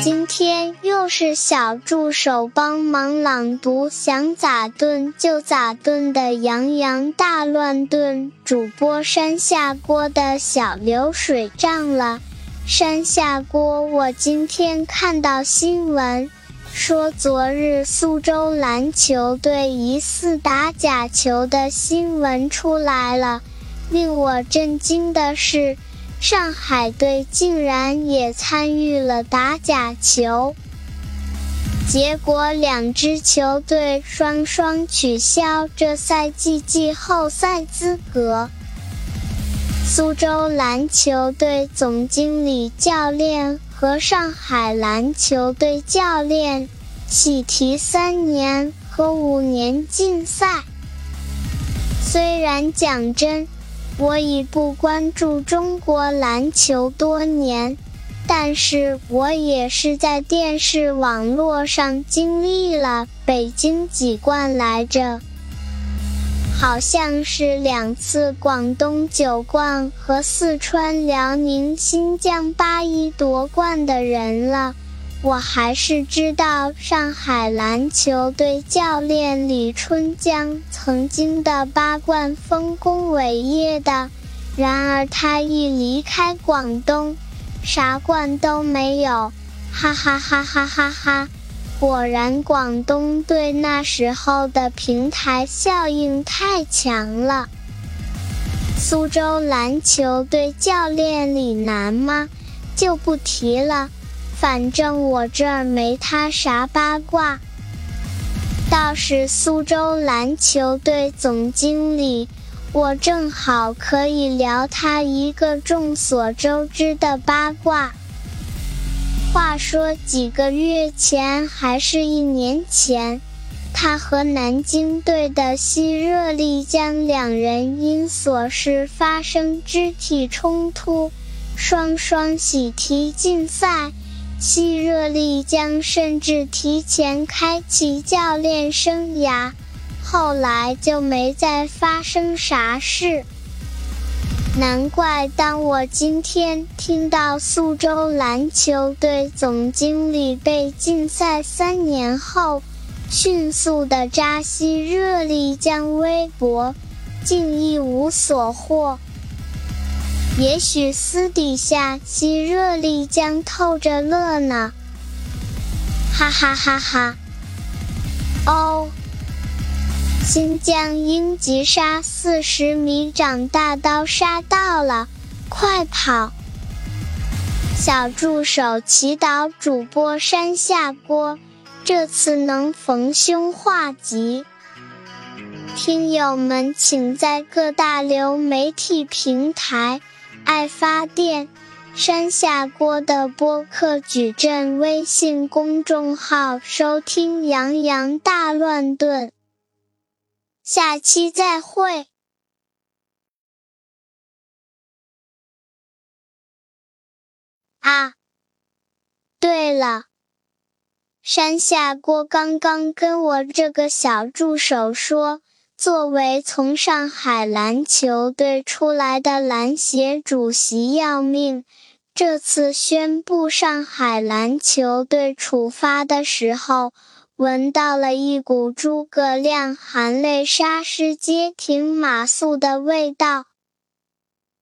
今天又是小助手帮忙朗读，想咋炖就咋炖的洋洋大乱炖。主播山下锅的小流水账了。山下锅，我今天看到新闻，说昨日苏州篮球队疑似打假球的新闻出来了。令我震惊的是。上海队竟然也参与了打假球，结果两支球队双双取消这赛季季后赛资格。苏州篮球队总经理教练和上海篮球队教练喜提三年和五年禁赛。虽然讲真。我已不关注中国篮球多年，但是我也是在电视网络上经历了北京几冠来着，好像是两次广东九冠和四川辽宁新疆八一夺冠的人了。我还是知道上海篮球队教练李春江曾经的八冠丰功伟业的，然而他一离开广东，啥冠都没有，哈哈哈哈哈哈！果然广东队那时候的平台效应太强了。苏州篮球队教练李楠吗？就不提了。反正我这儿没他啥八卦，倒是苏州篮球队总经理，我正好可以聊他一个众所周知的八卦。话说几个月前还是一年前，他和南京队的西热力江两人因琐事发生肢体冲突，双双喜提禁赛。西热力江甚至提前开启教练生涯，后来就没再发生啥事。难怪当我今天听到苏州篮球队总经理被禁赛三年后，迅速的扎西热力江微博，竟一无所获。也许私底下吸热力将透着乐呢，哈哈哈哈！哦，新疆鹰击杀四十米长大刀杀到了，快跑！小助手祈祷主播山下锅，这次能逢凶化吉。听友们，请在各大流媒体平台。爱发电，山下锅的播客矩阵微信公众号收听《洋洋大乱炖》，下期再会。啊，对了，山下锅刚刚跟我这个小助手说。作为从上海篮球队出来的篮协主席要命，这次宣布上海篮球队处罚的时候，闻到了一股诸葛亮含泪杀师街亭马谡的味道。